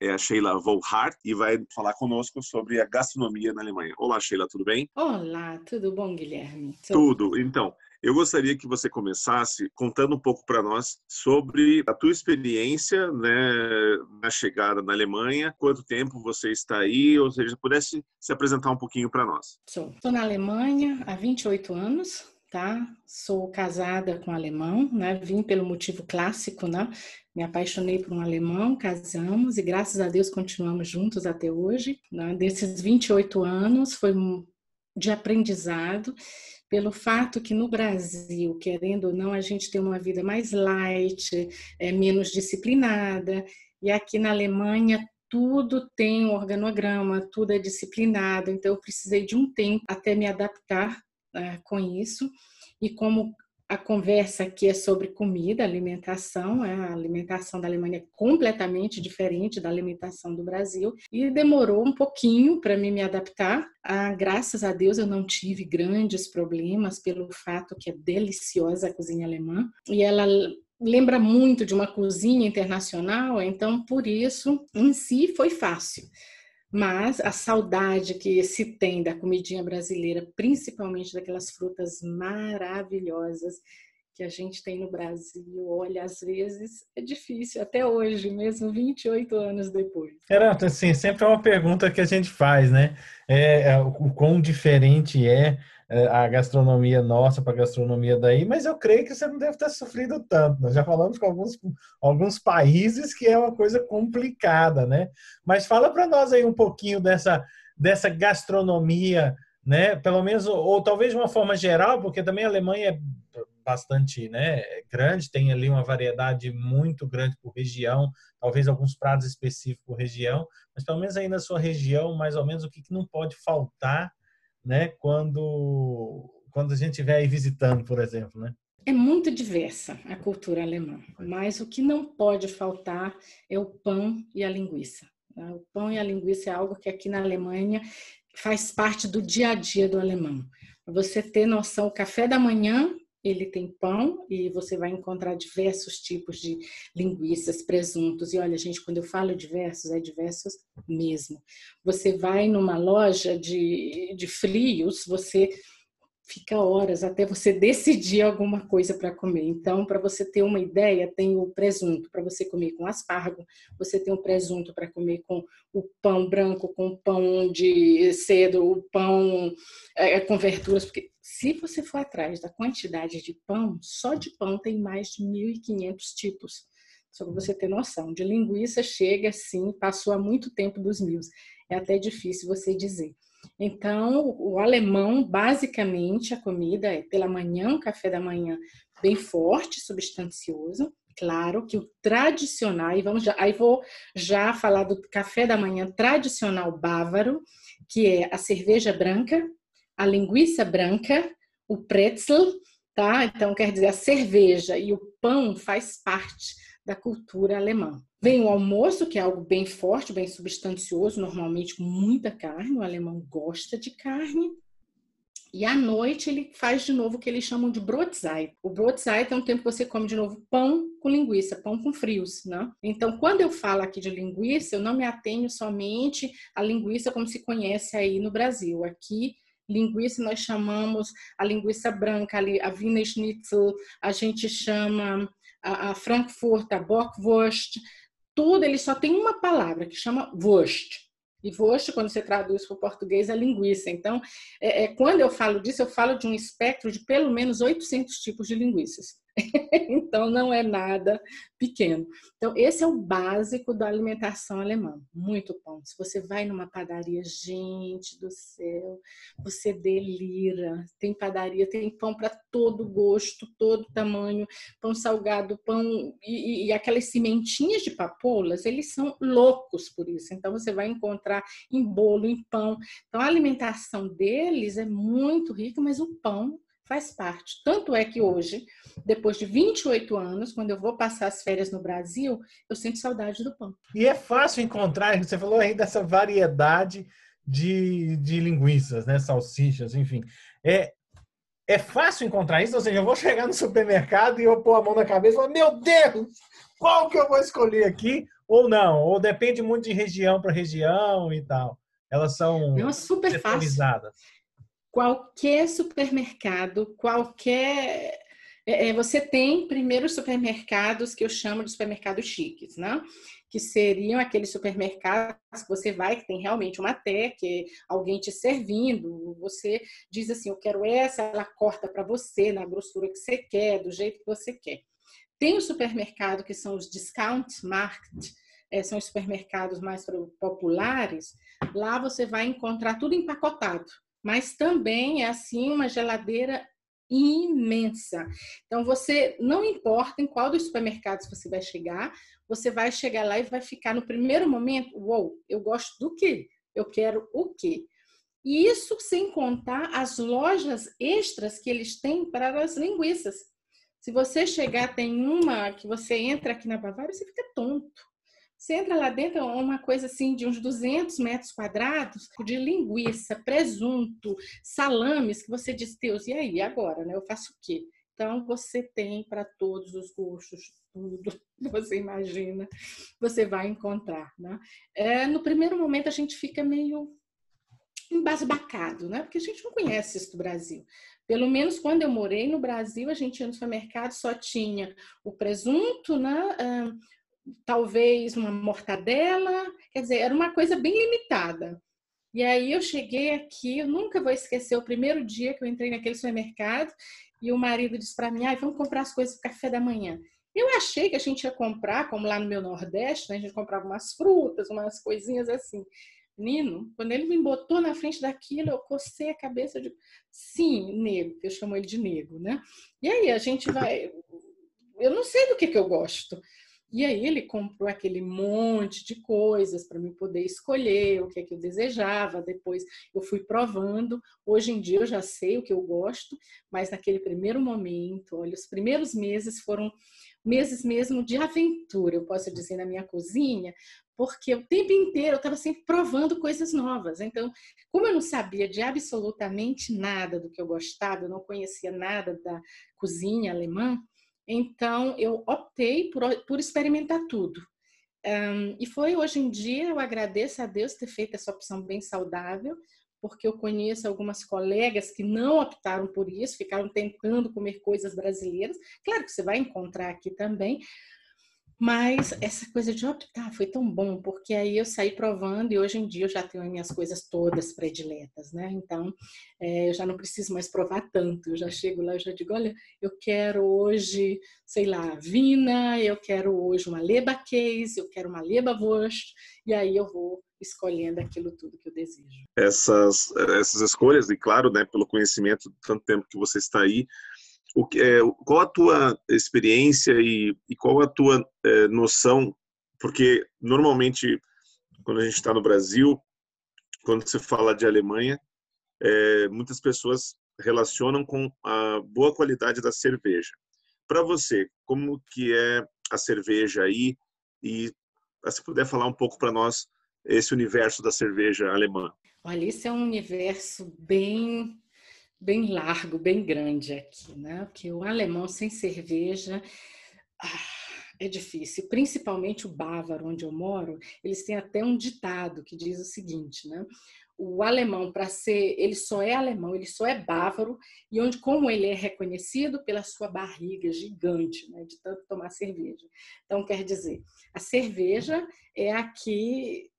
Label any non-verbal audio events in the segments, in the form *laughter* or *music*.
é a Sheila Volhart e vai falar conosco sobre a gastronomia na Alemanha. Olá, Sheila, tudo bem? Olá, tudo bom, Guilherme? Tudo. Então, eu gostaria que você começasse contando um pouco para nós sobre a tua experiência né, na chegada na Alemanha, quanto tempo você está aí, ou seja, pudesse se apresentar um pouquinho para nós. Estou na Alemanha há 28 anos, tá? Sou casada com um alemão, né? Vim pelo motivo clássico, né? Me apaixonei por um alemão, casamos e graças a Deus continuamos juntos até hoje. Né? Desses 28 anos foi de aprendizado pelo fato que no Brasil, querendo ou não, a gente tem uma vida mais light, é, menos disciplinada, e aqui na Alemanha tudo tem um organograma, tudo é disciplinado, então eu precisei de um tempo até me adaptar uh, com isso. E como a conversa aqui é sobre comida, alimentação, é, a alimentação da Alemanha é completamente diferente da alimentação do Brasil e demorou um pouquinho para mim me adaptar. Ah, graças a Deus eu não tive grandes problemas pelo fato que é deliciosa a cozinha alemã e ela lembra muito de uma cozinha internacional, então por isso em si foi fácil. Mas a saudade que se tem da comidinha brasileira, principalmente daquelas frutas maravilhosas que a gente tem no Brasil, olha, às vezes é difícil, até hoje, mesmo 28 anos depois. Era, assim, sempre é uma pergunta que a gente faz, né? É, é o quão diferente é é, a gastronomia nossa para a gastronomia daí, mas eu creio que você não deve ter sofrido tanto. Nós já falamos com alguns, alguns países que é uma coisa complicada, né? Mas fala para nós aí um pouquinho dessa, dessa gastronomia, né? Pelo menos, ou, ou talvez de uma forma geral, porque também a Alemanha é bastante né, grande, tem ali uma variedade muito grande por região, talvez alguns pratos específicos por região, mas pelo menos aí na sua região, mais ou menos, o que, que não pode faltar né? Quando quando a gente estiver aí visitando, por exemplo, né? É muito diversa a cultura alemã, mas o que não pode faltar é o pão e a linguiça. Né? O pão e a linguiça é algo que aqui na Alemanha faz parte do dia a dia do alemão. Você ter noção, o café da manhã ele tem pão e você vai encontrar diversos tipos de linguiças, presuntos. E olha, gente, quando eu falo diversos, é diversos mesmo. Você vai numa loja de, de frios, você fica horas até você *laughs* decidir alguma coisa para comer. Então, para você ter uma ideia, tem o presunto para você comer com aspargo, você tem o presunto para comer com o pão branco, com pão de cedo, o pão é, com verduras, porque se você for atrás da quantidade de pão, só de pão tem mais de 1.500 tipos. Só para você ter noção. De linguiça chega assim, passou há muito tempo dos mil. É até difícil você dizer. Então, o alemão, basicamente, a comida é pela manhã, um café da manhã bem forte, substancioso. Claro que o tradicional, e vamos já, aí vou já falar do café da manhã tradicional bávaro, que é a cerveja branca, a linguiça branca, o pretzel, tá? Então, quer dizer, a cerveja e o pão faz parte da cultura alemã. Vem o almoço, que é algo bem forte, bem substancioso, normalmente com muita carne, o alemão gosta de carne. E à noite ele faz de novo o que eles chamam de Brotzeit. O Brotzeit é um tempo que você come de novo pão com linguiça, pão com frios, né? Então, quando eu falo aqui de linguiça, eu não me atenho somente à linguiça como se conhece aí no Brasil. Aqui linguiça nós chamamos a linguiça branca, a Wiener Schnitzel, a gente chama a, a Frankfurt, a Bockwurst, tudo ele só tem uma palavra que chama Wurst. E Wurst, quando você traduz para o português, é linguiça. Então, é, é, quando eu falo disso, eu falo de um espectro de pelo menos 800 tipos de linguiças. *laughs* então não é nada pequeno. Então esse é o básico da alimentação alemã, muito pão. Se você vai numa padaria, gente do céu, você delira. Tem padaria, tem pão para todo gosto, todo tamanho, pão salgado, pão e, e aquelas cimentinhas de papoulas, eles são loucos por isso. Então você vai encontrar em bolo, em pão. Então a alimentação deles é muito rica, mas o pão faz parte. Tanto é que hoje, depois de 28 anos, quando eu vou passar as férias no Brasil, eu sinto saudade do pão. E é fácil encontrar, você falou aí dessa variedade de, de linguiças, né? Salsichas, enfim. É, é fácil encontrar isso? Ou seja, eu vou chegar no supermercado e eu pôr a mão na cabeça e falar, meu Deus, qual que eu vou escolher aqui? Ou não? Ou depende muito de região para região e tal. Elas são não, é super fácil qualquer supermercado, qualquer. É, é, você tem primeiro supermercados que eu chamo de supermercados chiques, né? Que seriam aqueles supermercados que você vai, que tem realmente uma que alguém te servindo. Você diz assim: Eu quero essa, ela corta para você na grossura que você quer, do jeito que você quer. Tem o supermercado que são os discount market, é, são os supermercados mais populares. Lá você vai encontrar tudo empacotado mas também é assim uma geladeira imensa. Então você não importa em qual dos supermercados você vai chegar, você vai chegar lá e vai ficar no primeiro momento, uou, wow, eu gosto do quê? Eu quero o quê? E isso sem contar as lojas extras que eles têm para as linguiças. Se você chegar, tem uma que você entra aqui na Bavária, você fica tonto. Você entra lá dentro, é uma coisa assim de uns 200 metros quadrados de linguiça, presunto, salames, que você diz, Deus, e aí, agora, né? Eu faço o quê? Então, você tem para todos os gostos, tudo *laughs* que você imagina, você vai encontrar. Né? É, no primeiro momento, a gente fica meio embasbacado, né? Porque a gente não conhece isso do Brasil. Pelo menos quando eu morei no Brasil, a gente ia no supermercado, só tinha o presunto, né? Talvez uma mortadela, quer dizer, era uma coisa bem limitada. E aí eu cheguei aqui, eu nunca vou esquecer o primeiro dia que eu entrei naquele supermercado e o marido disse para mim: ah, vamos comprar as coisas para café da manhã". Eu achei que a gente ia comprar, como lá no meu Nordeste, né, a gente comprava umas frutas, umas coisinhas assim. Nino, quando ele me botou na frente daquilo, eu cocei a cabeça de sim, que eu chamo ele de nego, né? E aí a gente vai, eu não sei do que que eu gosto. E aí ele comprou aquele monte de coisas para me poder escolher o que é que eu desejava. Depois eu fui provando. Hoje em dia eu já sei o que eu gosto, mas naquele primeiro momento, olha, os primeiros meses foram meses mesmo de aventura, eu posso dizer, na minha cozinha, porque o tempo inteiro eu estava sempre provando coisas novas. Então, como eu não sabia de absolutamente nada do que eu gostava, eu não conhecia nada da cozinha alemã, então, eu optei por, por experimentar tudo. Um, e foi hoje em dia, eu agradeço a Deus ter feito essa opção bem saudável, porque eu conheço algumas colegas que não optaram por isso, ficaram tentando comer coisas brasileiras. Claro que você vai encontrar aqui também, mas essa coisa de optar foi tão bom, porque aí eu saí provando e hoje em dia eu já tenho as minhas coisas todas prediletas, né? Então, é, eu já não preciso mais provar tanto. Eu já chego lá e já digo, olha, eu quero hoje, sei lá, vina, eu quero hoje uma leba case, eu quero uma leba wurst, e aí eu vou escolhendo aquilo tudo que eu desejo. Essas, essas escolhas, e claro, né, pelo conhecimento, tanto tempo que você está aí, o é, qual a tua experiência e, e qual a tua é, noção? Porque normalmente quando a gente está no Brasil, quando se fala de Alemanha, é, muitas pessoas relacionam com a boa qualidade da cerveja. Para você, como que é a cerveja aí? E se puder falar um pouco para nós esse universo da cerveja alemã. Olha, isso é um universo bem bem largo, bem grande aqui, né? Porque o alemão sem cerveja ah, é difícil, principalmente o bávaro, onde eu moro, eles têm até um ditado que diz o seguinte, né? O alemão, para ser, ele só é alemão, ele só é bávaro, e onde como ele é reconhecido pela sua barriga gigante, né, de tanto tomar cerveja. Então, quer dizer, a cerveja é aqui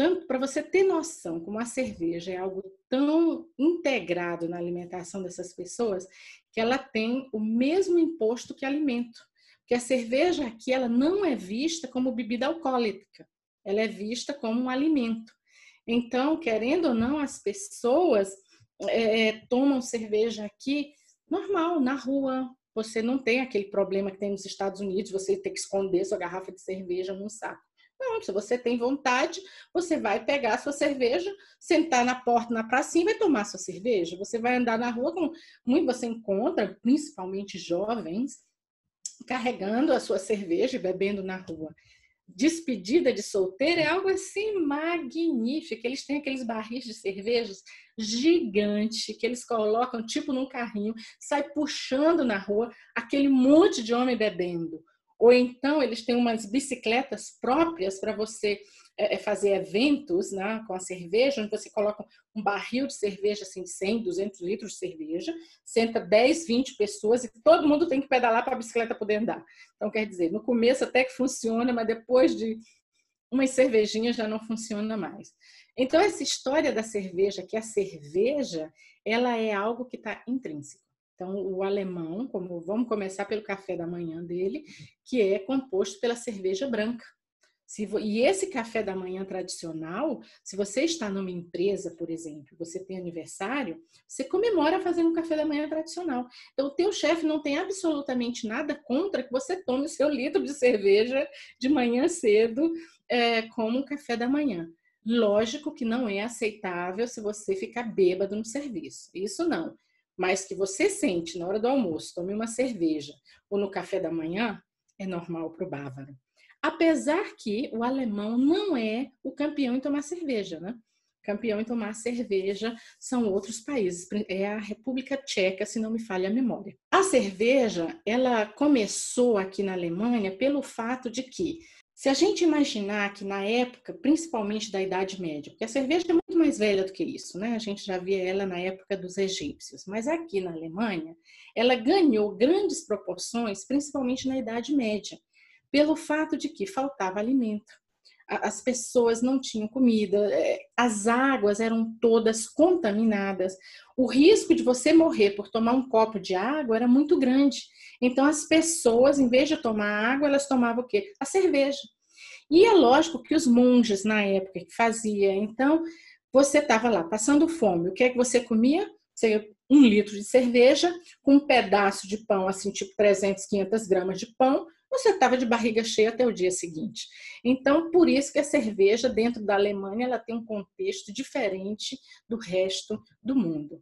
tanto para você ter noção como a cerveja é algo tão integrado na alimentação dessas pessoas, que ela tem o mesmo imposto que alimento. Porque a cerveja aqui ela não é vista como bebida alcoólica, ela é vista como um alimento. Então, querendo ou não, as pessoas é, tomam cerveja aqui normal, na rua. Você não tem aquele problema que tem nos Estados Unidos, você ter que esconder sua garrafa de cerveja num saco. Não, se você tem vontade, você vai pegar a sua cerveja, sentar na porta, na pracinha e vai tomar sua cerveja. Você vai andar na rua, com muito você encontra, principalmente jovens, carregando a sua cerveja e bebendo na rua despedida de solteiro é algo assim magnífico. Eles têm aqueles barris de cervejas gigante que eles colocam tipo num carrinho, sai puxando na rua aquele monte de homem bebendo. Ou então eles têm umas bicicletas próprias para você é, é, fazer eventos né, com a cerveja, onde você coloca um barril de cerveja, assim, 100, 200 litros de cerveja, senta 10, 20 pessoas e todo mundo tem que pedalar para a bicicleta poder andar. Então, quer dizer, no começo até que funciona, mas depois de umas cervejinhas já não funciona mais. Então, essa história da cerveja, que a cerveja, ela é algo que está intrínseco. Então, o alemão, como vamos começar pelo café da manhã dele, que é composto pela cerveja branca. E esse café da manhã tradicional, se você está numa empresa, por exemplo, você tem aniversário, você comemora fazendo um café da manhã tradicional. Então, o teu chefe não tem absolutamente nada contra que você tome o seu litro de cerveja de manhã cedo é, como um café da manhã. Lógico que não é aceitável se você ficar bêbado no serviço. Isso não mas que você sente na hora do almoço, tome uma cerveja ou no café da manhã, é normal para o bávaro. Apesar que o alemão não é o campeão em tomar cerveja, né? Campeão em tomar cerveja são outros países, é a República Tcheca, se não me falha a memória. A cerveja, ela começou aqui na Alemanha pelo fato de que se a gente imaginar que na época, principalmente da Idade Média, porque a cerveja é muito mais velha do que isso, né? A gente já via ela na época dos egípcios, mas aqui na Alemanha, ela ganhou grandes proporções, principalmente na Idade Média, pelo fato de que faltava alimento. As pessoas não tinham comida, é, as águas eram todas contaminadas. O risco de você morrer por tomar um copo de água era muito grande. Então, as pessoas, em vez de tomar água, elas tomavam o quê? A cerveja. E é lógico que os monges, na época, que fazia. Então, você estava lá passando fome. O que é que você comia? Você, um litro de cerveja com um pedaço de pão, assim, tipo 300, 500 gramas de pão. Você estava de barriga cheia até o dia seguinte. Então, por isso que a cerveja, dentro da Alemanha, ela tem um contexto diferente do resto do mundo.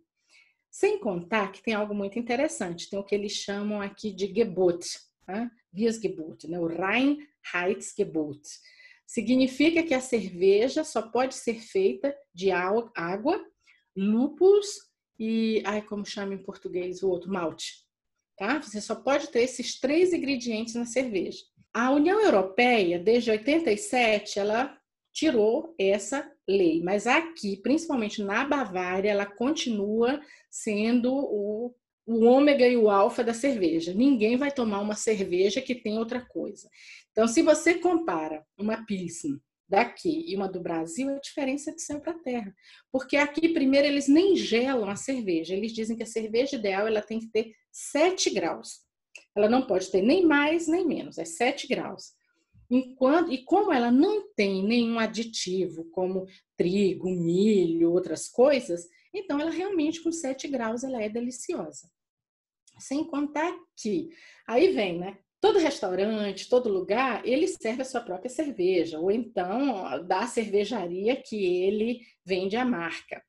Sem contar que tem algo muito interessante, tem o que eles chamam aqui de Gebot, né? Wiesgebot, né? o Reinheitsgebot. Significa que a cerveja só pode ser feita de água, lúpulos e, ai, como chama em português o outro, malte. Tá? Você só pode ter esses três ingredientes na cerveja. A União Europeia, desde 87, ela tirou essa lei, mas aqui, principalmente na Bavária, ela continua sendo o, o ômega e o alfa da cerveja. Ninguém vai tomar uma cerveja que tem outra coisa. Então, se você compara uma Pilsen daqui e uma do Brasil, a diferença é de céu para terra. Porque aqui, primeiro, eles nem gelam a cerveja. Eles dizem que a cerveja ideal ela tem que ter 7 graus. Ela não pode ter nem mais nem menos, é 7 graus. Enquanto, e como ela não tem nenhum aditivo, como trigo, milho, outras coisas, então ela realmente com 7 graus ela é deliciosa. Sem contar que aí vem, né? Todo restaurante, todo lugar, ele serve a sua própria cerveja, ou então da cervejaria que ele vende a marca.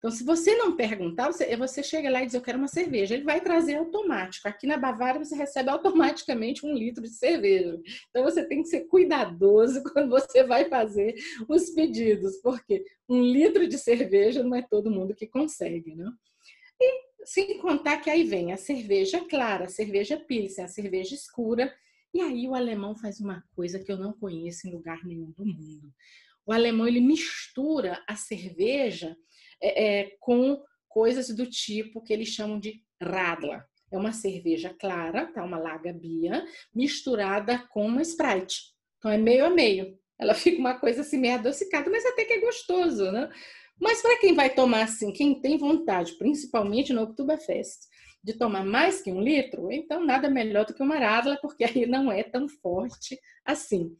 Então, se você não perguntar, você, você chega lá e diz, eu quero uma cerveja. Ele vai trazer automático. Aqui na Bavária, você recebe automaticamente um litro de cerveja. Então, você tem que ser cuidadoso *laughs* quando você vai fazer os pedidos, porque um litro de cerveja não é todo mundo que consegue, né? E sem contar que aí vem a cerveja clara, a cerveja pilsen, a cerveja escura. E aí o alemão faz uma coisa que eu não conheço em lugar nenhum do mundo. O alemão, ele mistura a cerveja é, é, com coisas do tipo que eles chamam de radler. É uma cerveja clara, tá? uma laga bia, misturada com uma Sprite. Então é meio a meio. Ela *laughs* fica uma coisa assim meio adocicada, mas até que é gostoso, né? Mas para quem vai tomar assim, quem tem vontade, principalmente no Oktoberfest, de tomar mais que um litro, então nada melhor do que uma Radler, porque aí não é tão forte assim.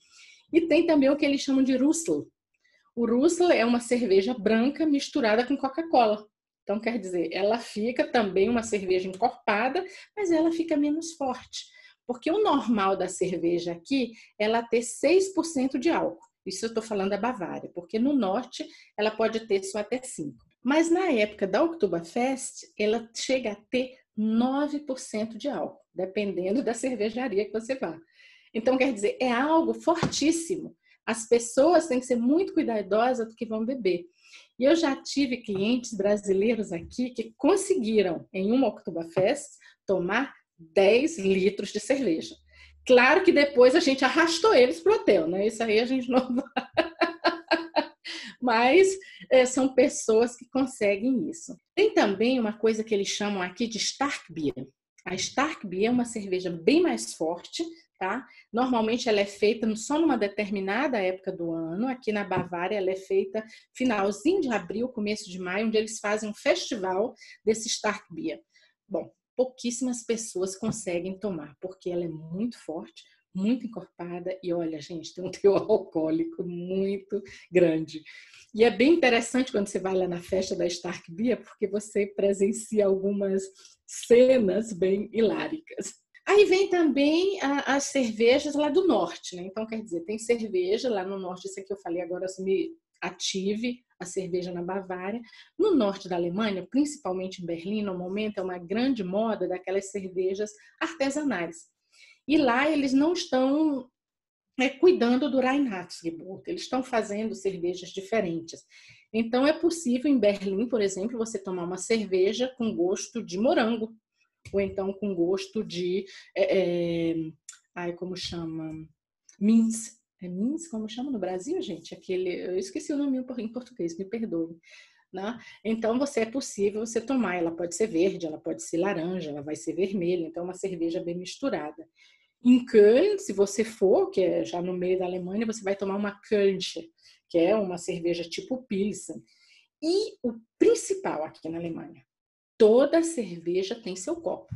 E tem também o que eles chamam de Russell. O Russell é uma cerveja branca misturada com Coca-Cola. Então, quer dizer, ela fica também uma cerveja encorpada, mas ela fica menos forte. Porque o normal da cerveja aqui, ela ter 6% de álcool. Isso eu estou falando da Bavária, porque no norte ela pode ter só até 5%. Mas na época da Oktoberfest, ela chega a ter 9% de álcool, dependendo da cervejaria que você vá. Então, quer dizer, é algo fortíssimo. As pessoas têm que ser muito cuidadosas do que vão beber. E eu já tive clientes brasileiros aqui que conseguiram, em uma Oktoberfest, tomar 10 litros de cerveja. Claro que depois a gente arrastou eles para o hotel, né? Isso aí a gente não. *laughs* Mas é, são pessoas que conseguem isso. Tem também uma coisa que eles chamam aqui de Stark Beer. A Stark Beer é uma cerveja bem mais forte, tá? Normalmente ela é feita só numa determinada época do ano. Aqui na Bavária ela é feita finalzinho de abril, começo de maio, onde eles fazem um festival desse Stark Beer. Bom, pouquíssimas pessoas conseguem tomar, porque ela é muito forte, muito encorpada e olha, gente, tem um teor *laughs* alcoólico muito grande. E é bem interessante quando você vai lá na festa da Stark Beer, porque você presencia algumas cenas bem hiláricas. Aí vem também a, as cervejas lá do norte, né? Então, quer dizer, tem cerveja lá no norte, isso aqui eu falei agora, assim, me ative a cerveja na Bavária. No norte da Alemanha, principalmente em Berlim, no momento é uma grande moda daquelas cervejas artesanais. E lá eles não estão é, cuidando do Reinheitsgebot, eles estão fazendo cervejas diferentes. Então é possível em Berlim, por exemplo, você tomar uma cerveja com gosto de morango, ou então com gosto de. É, é, ai, como chama? Mins. É Mins? Como chama no Brasil, gente? Aquele, eu esqueci o nome em português, me perdoe. Né? Então, você é possível você tomar. Ela pode ser verde, ela pode ser laranja, ela vai ser vermelha. Então, é uma cerveja bem misturada. Em Köln, se você for, que é já no meio da Alemanha, você vai tomar uma Kölnische, que é uma cerveja tipo Pilsen. E o principal aqui na Alemanha, toda cerveja tem seu copo.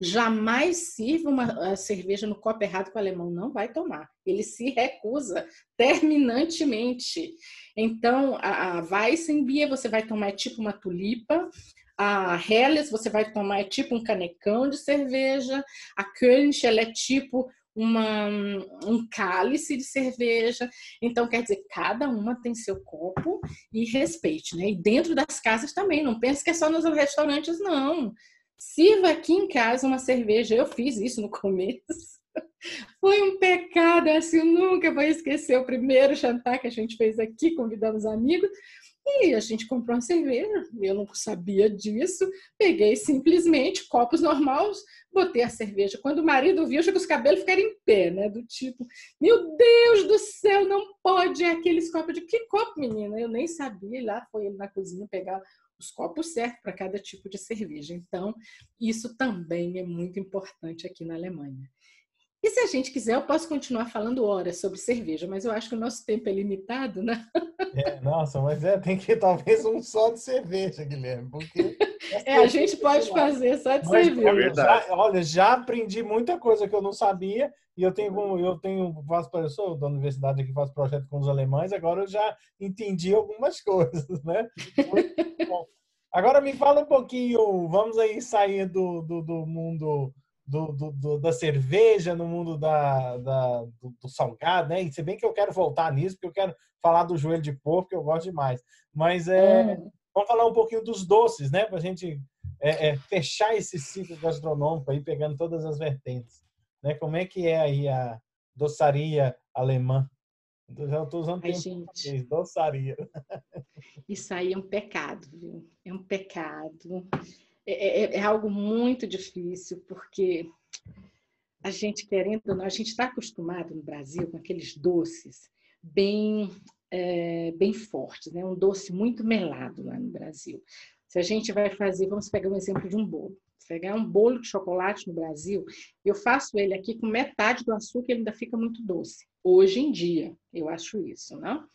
Jamais sirva uma cerveja no copo errado que o alemão não vai tomar. Ele se recusa terminantemente. Então, a, Weissenbier você vai tomar tipo uma tulipa, a Helles você vai tomar tipo um canecão de cerveja, a Kölsch ela é tipo uma, um cálice de cerveja. Então, quer dizer, cada uma tem seu copo e respeite, né? E dentro das casas também, não pense que é só nos restaurantes, não. Sirva aqui em casa uma cerveja. Eu fiz isso no *laughs* começo. Foi um pecado, assim, eu nunca vou esquecer o primeiro jantar que a gente fez aqui, convidamos amigos. E a gente comprou uma cerveja, eu não sabia disso, peguei simplesmente copos normais, botei a cerveja. Quando o marido viu, achou que os cabelos ficaram em pé, né? Do tipo, meu Deus do céu, não pode é aqueles copos. De que copo, menina? Eu nem sabia. E lá foi ele na cozinha pegar os copos certos para cada tipo de cerveja. Então, isso também é muito importante aqui na Alemanha. E se a gente quiser, eu posso continuar falando horas sobre cerveja, mas eu acho que o nosso tempo é limitado, né? É, nossa, mas é, tem que talvez um só de cerveja, Guilherme, porque... *laughs* É, a gente pode fazer só de mas, cerveja. É já, olha, já aprendi muita coisa que eu não sabia e eu tenho, eu tenho, faço, eu sou da universidade aqui, faço projeto com os alemães, agora eu já entendi algumas *laughs* coisas, né? Agora me fala um pouquinho, vamos aí sair do, do, do mundo do, do, do, da cerveja, no mundo da, da do, do, salgado, né? E se bem que eu quero voltar nisso, porque eu quero falar do joelho de porco, que eu gosto demais. Mas é, hum. vamos falar um pouquinho dos doces, né? Para a gente é, é, fechar esse ciclo gastronômico aí, pegando todas as vertentes. Né? Como é que é aí a doçaria alemã? Eu já estou usando Ai, gente, doçaria. *laughs* Isso aí é um pecado, viu? É um pecado. É, é, é, algo muito difícil, porque a gente querendo, a gente está acostumado no Brasil com aqueles doces bem, é, bem fortes, né? um doce muito melado lá no Brasil. Se a gente vai fazer, vamos pegar um exemplo de um bolo. Pegar um bolo de chocolate no Brasil, eu faço ele aqui com metade do açúcar, ele ainda fica muito doce. Hoje em dia, eu acho isso, não?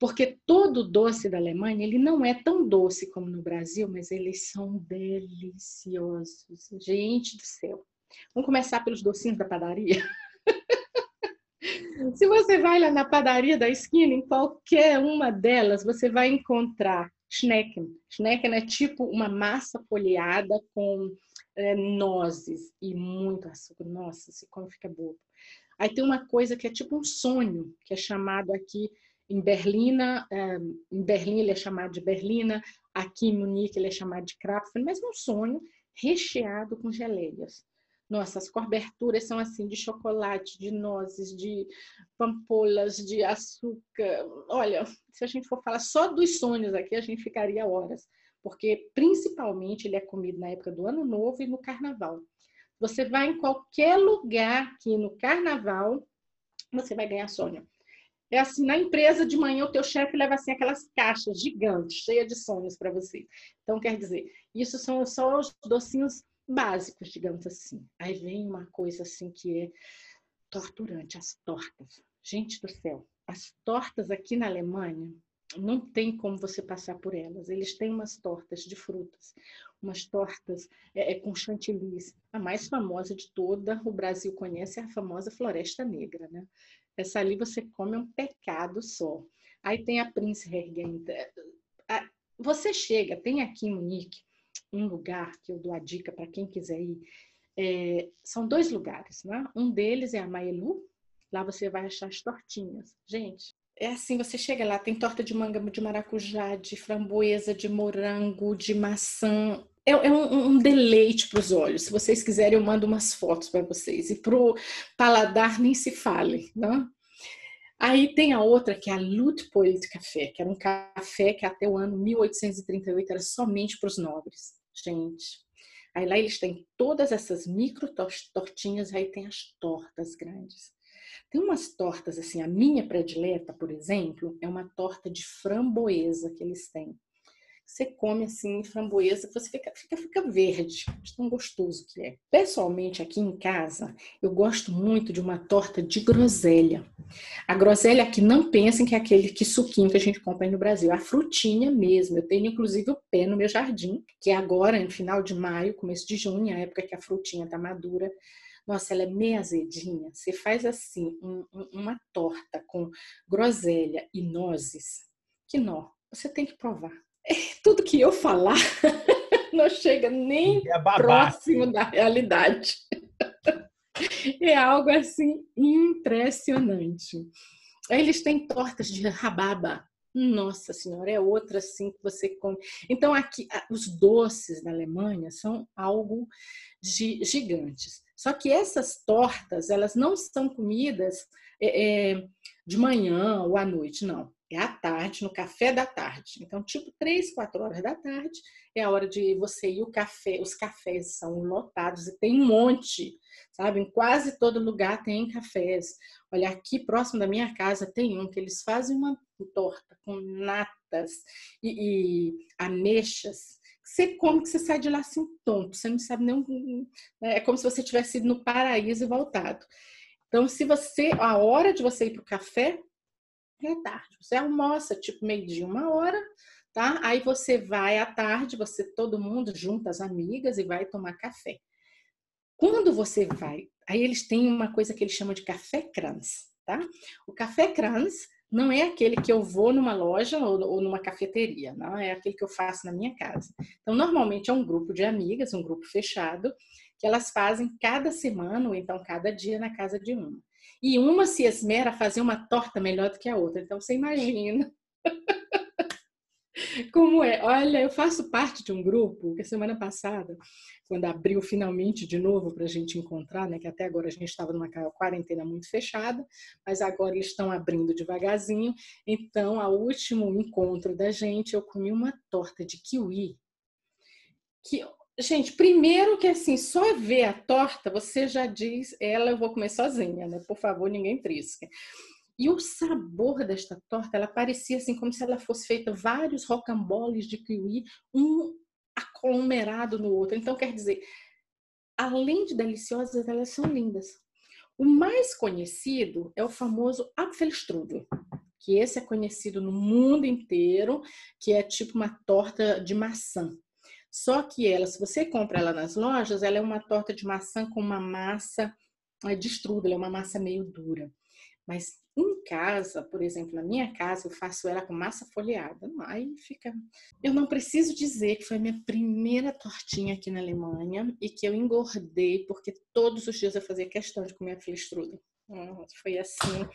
Porque todo doce da Alemanha ele não é tão doce como no Brasil, mas eles são deliciosos. Gente do céu. Vamos começar pelos docinhos da padaria. *laughs* Se você vai lá na padaria da esquina, em qualquer uma delas, você vai encontrar Schnecken. Schnecken é tipo uma massa folheada com é, nozes e muito açúcar. Nossa, se como fica bobo. Aí tem uma coisa que é tipo um sonho, que é chamado aqui em Berlina, é, em Berlim ele é chamado de Berlina, aqui em Munique ele é chamado de Krapfen, mas um sonho recheado com geleias. Nossa, as coberturas são assim de chocolate, de nozes, de pampolas, de açúcar. Olha, se a gente for falar só dos sonhos aqui, a gente ficaria horas, porque principalmente ele é comido na época do Ano Novo e no Carnaval. Você vai em qualquer lugar aqui no Carnaval, você vai ganhar sonho. É assim, na empresa de manhã o teu chefe leva assim aquelas caixas gigantes, cheias de sonhos para você. Então, quer dizer, isso são só os docinhos básicos, digamos assim. Aí vem uma coisa assim que é torturante, as tortas. Gente do céu, as tortas aqui na Alemanha não tem como você passar por elas. Eles têm umas tortas de frutas, umas tortas é, é, com chantilly. A mais famosa de toda o Brasil conhece é a famosa Floresta Negra, né? Essa ali você come um pecado só. Aí tem a Prince Hergenta. Você chega, tem aqui em Munique um lugar que eu dou a dica para quem quiser ir. É, são dois lugares, né? Um deles é a Maelu. Lá você vai achar as tortinhas. Gente, é assim, você chega lá, tem torta de manga de maracujá, de framboesa, de morango, de maçã. É, é um, um, deleite para os olhos. Se vocês quiserem, eu mando umas fotos para vocês. E para o paladar, nem se fale, né? Aí tem a outra que é a Luitpold Café, que era um café que até o ano 1838 era somente para os nobres. Gente, aí lá eles têm todas essas micro tortinhas, aí tem as tortas grandes. Tem umas tortas assim, a minha predileta, por exemplo, é uma torta de framboesa que eles têm você come assim framboesa, você fica, fica, fica verde, de tão gostoso que é. Pessoalmente, aqui em casa, eu gosto muito de uma torta de groselha. A groselha aqui, não pensem que é aquele que suquinho que a gente compra aí no Brasil, a frutinha mesmo. Eu tenho inclusive o pé no meu jardim, que é agora, no final de maio, começo de junho, a época que a frutinha tá madura. Nossa, ela é meio azedinha. Você faz assim, um, uma torta com groselha e nozes. Que nó, você tem que provar tudo que eu falar *laughs* não chega nem é próximo da realidade. *laughs* É algo assim impressionante. Eles têm tortas de rababa. Nossa senhora, é outra assim que você come. Então aqui os doces da Alemanha são algo de gigantes. Só que essas tortas elas não são comidas é, é, de manhã ou à noite, não é à tarde, no café da tarde. Então, tipo, três, quatro horas da tarde é a hora de você ir o café. Os cafés são lotados e tem um monte, sabe? Em quase todo lugar tem cafés. Olha, aqui próximo da minha casa tem um que eles fazem uma torta com natas e, e ameixas. Você come que você sai de lá assim tonto, você não sabe nem. Né? É como se você tivesse ido no paraíso e voltado. Então, se você, a hora de você ir para o café, é tarde. Você almoça tipo meio-dia, uma hora, tá? Aí você vai à tarde, você todo mundo junta as amigas e vai tomar café. Quando você vai, aí eles têm uma coisa que eles chamam de café crans, tá? O café crans não é aquele que eu vou numa loja ou, numa cafeteria, não é aquele que eu faço na minha casa. Então, normalmente é um grupo de amigas, um grupo fechado, que elas fazem cada semana ou então cada dia na casa de uma. E uma se esmera a fazer uma torta melhor do que a outra. Então você imagina. *laughs* Como é? Olha, eu faço parte de um grupo que semana passada, quando abriu finalmente de novo para a gente encontrar, né? Que até agora a gente estava numa quarentena muito fechada, mas agora eles estão abrindo devagarzinho. Então, ao último encontro da gente, eu comi uma torta de kiwi. Que Gente, primeiro que assim, só ver a torta, você já diz, ela eu vou comer sozinha, né? Por favor, ninguém trisca. E o sabor desta torta, ela parecia assim como se ela fosse feita vários rocamboles de kiwi, um aglomerado no outro. Então, quer dizer, além de deliciosas, elas são lindas. O mais conhecido é o famoso Apfelstrudel, que esse é conhecido no mundo inteiro, que é tipo uma torta de maçã. Só que ela, se você compra ela nas lojas, ela é uma torta de maçã com uma massa é, de strudel, é uma massa meio dura. Mas em casa, por exemplo, na minha casa, eu faço ela com massa folheada. Aí fica. Eu não preciso dizer que foi a minha primeira tortinha aqui na Alemanha e que eu engordei porque todos os dias eu fazia questão de comer aquele strudel. Foi assim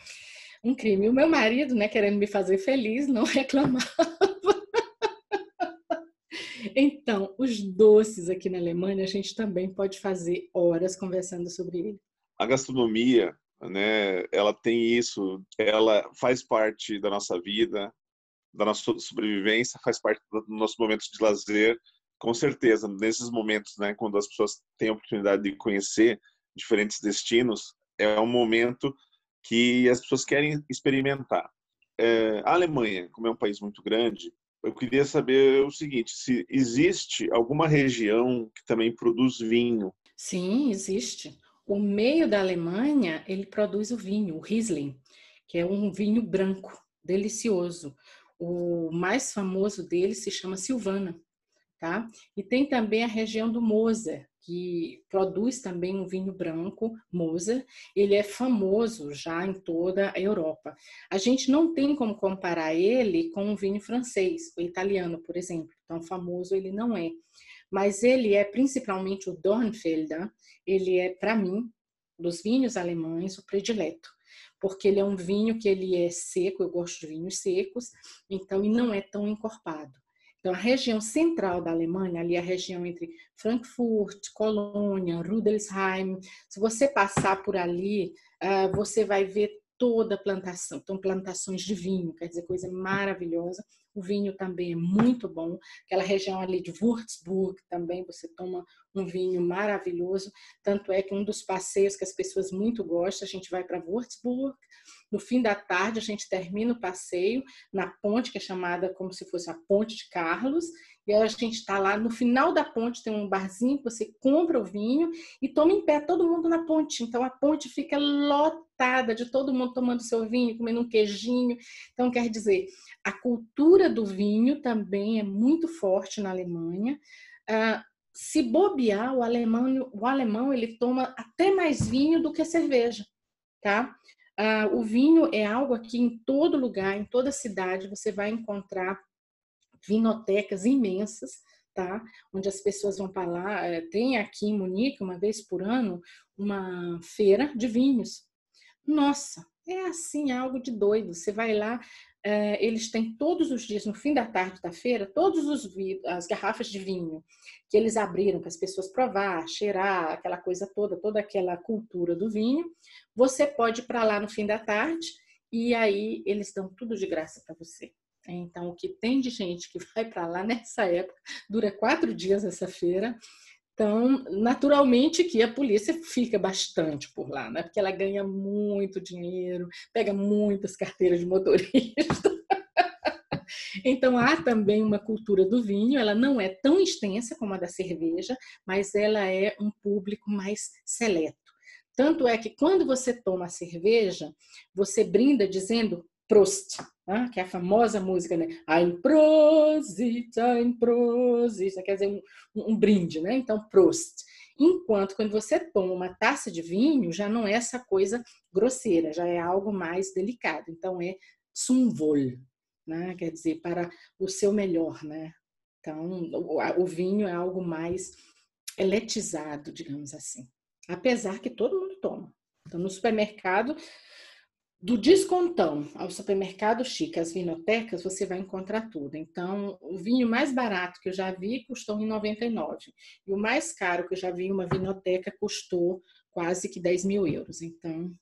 um crime. O meu marido, né, querendo me fazer feliz, não *laughs* reclamava. Então, os doces aqui na Alemanha, a gente também pode fazer horas conversando sobre ele. A gastronomia né? Ela tem isso, ela faz parte da nossa vida, da nossa sobrevivência, faz parte dos nossos momentos de lazer, com certeza. Nesses momentos, né, quando as pessoas têm a oportunidade de conhecer diferentes destinos, é um momento que as pessoas querem experimentar. É, a Alemanha, como é um país muito grande, eu queria saber o seguinte: se existe alguma região que também produz vinho? Sim, existe. O meio da Alemanha, ele produz o vinho, o Riesling, que é um vinho branco, delicioso. O mais famoso dele se chama Silvana, tá? E tem também a região do Moser, que produz também um vinho branco, Moser. Ele é famoso já em toda a Europa. A gente não tem como comparar ele com um vinho francês, o italiano, por exemplo. Tão famoso ele não é mas ele é principalmente o Dornfelder, ele é, para mim, dos vinhos alemães, o predileto, porque ele é um vinho que ele é seco, eu gosto de vinhos secos, então, e não é tão encorpado. Então, a região central da Alemanha, ali a região entre Frankfurt, Colônia, Rudelsheim, se você passar por ali, ah, você vai ver toda a plantação, então plantações de vinho, quer dizer, coisa maravilhosa. O vinho também é muito bom. Aquela região ali de Würzburg também você toma um vinho maravilhoso. Tanto é que um dos passeios que as pessoas muito gostam, a gente vai para Würzburg. No fim da tarde, a gente termina o passeio na ponte, que é chamada como se fosse a Ponte de Carlos. E aí a gente está lá, no final da ponte tem um barzinho, você compra o vinho e toma em pé todo mundo na ponte. Então a ponte fica lotada de todo mundo tomando seu vinho, comendo um queijinho. Então, quer dizer, a cultura do vinho também é muito forte na Alemanha. Ah, se bobear, o alemão, o alemão ele toma até mais vinho do que cerveja, tá? Ah, o vinho é algo aqui em todo lugar, em toda cidade, você vai encontrar vinotecas imensas, tá? Onde as pessoas vão para lá. Eh, tem aqui em Munique, uma vez por ano, uma feira de vinhos. Nossa, é assim, algo de doido. Você vai lá, eles têm todos os dias, no fim da tarde da feira, todos os as garrafas de vinho que eles abriram para as pessoas provar, cheirar, aquela coisa toda, toda aquela cultura do vinho. Você pode ir para lá no fim da tarde e aí eles dão tudo de graça para você. Então, o que tem de gente que vai para lá nessa época, dura quatro dias essa feira, então, naturalmente que a polícia fica bastante por lá, né? Porque ela ganha muito dinheiro, pega muitas carteiras de motorista. *laughs* Então há também uma cultura do vinho, ela não é tão extensa como a da cerveja, mas ela é um público mais seleto. Tanto é que quando você toma a cerveja, você brinda dizendo Prost, né? que é a famosa música, né? Ein Prosit, ein Prosit, quer dizer, um, um, brinde, né? Então, Prost. Enquanto quando você toma uma taça de vinho, já não é essa coisa grosseira, já é algo mais delicado. Então, é zum Wohl, né? quer dizer, para o seu melhor, né? Então, o, o vinho é algo mais eletizado, digamos assim. Apesar que todo mundo toma. Então, no supermercado, do descontão ao supermercado chique, às vinotecas, você vai encontrar tudo. Então, o vinho mais barato que eu já vi custou em 99. E o mais caro que eu já vi em uma vinoteca custou quase que 10 mil euros. Então,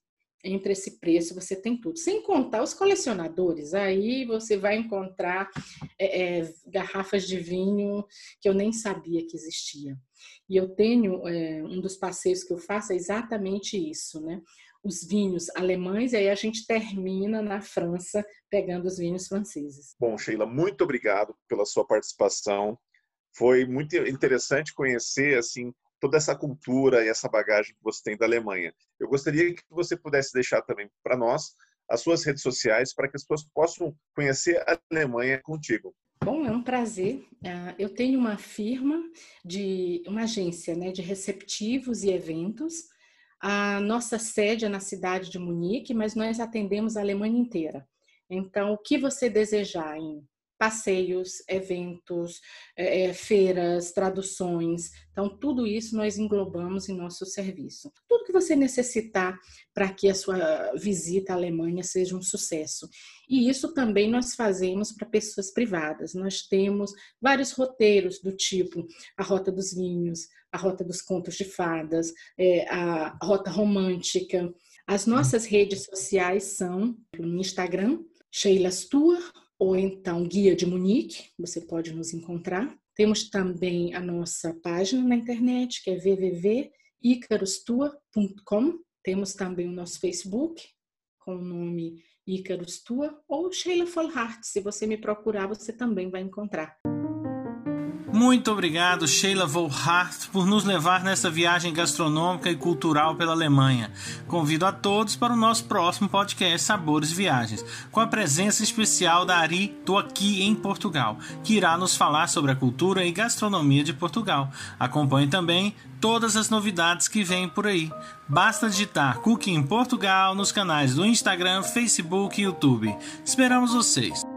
entre esse preço você tem tudo. Sem contar os colecionadores, aí você vai encontrar é, é, garrafas de vinho que eu nem sabia que existia. E eu tenho, é, um dos passeios que eu faço é exatamente isso, né? os vinhos alemães e aí a gente termina na França pegando os vinhos franceses. Bom, Sheila, muito obrigado pela sua participação. Foi muito interessante conhecer assim toda essa cultura e essa bagagem que você tem da Alemanha. Eu gostaria que você pudesse deixar também para nós as suas redes sociais para que as pessoas possam conhecer a Alemanha contigo. Bom, é um prazer. Ah, eu tenho uma firma de uma agência né, de receptivos e eventos. A nossa sede é na cidade de Munique, mas nós atendemos a Alemanha inteira. Então, o que você desejar em passeios, eventos, é, feiras, traduções. Então, tudo isso nós englobamos em nosso serviço. Tudo que você necessitar para que a sua visita à Alemanha seja um sucesso. E isso também nós fazemos para pessoas privadas. Nós temos vários roteiros do tipo a Rota dos Vinhos, a Rota dos Contos de Fadas, é, a Rota Romântica. As nossas redes sociais são no Instagram, Sheila Stua, ou então Guia de Munique, você pode nos encontrar. Temos também a nossa página na internet, que é www.icarostua.com. Temos também o nosso Facebook, com o nome Icarus Tua, ou Sheila Folhart. Se você me procurar, você também vai encontrar. Muito obrigado, Sheila Volhart, por nos levar nessa viagem gastronômica e cultural pela Alemanha. Convido a todos para o nosso próximo podcast Sabores Viagens, com a presença especial da Ari Tô Aqui em Portugal, que irá nos falar sobre a cultura e gastronomia de Portugal. Acompanhe também todas as novidades que vêm por aí. Basta digitar Cooking Portugal nos canais do Instagram, Facebook e YouTube. Esperamos vocês!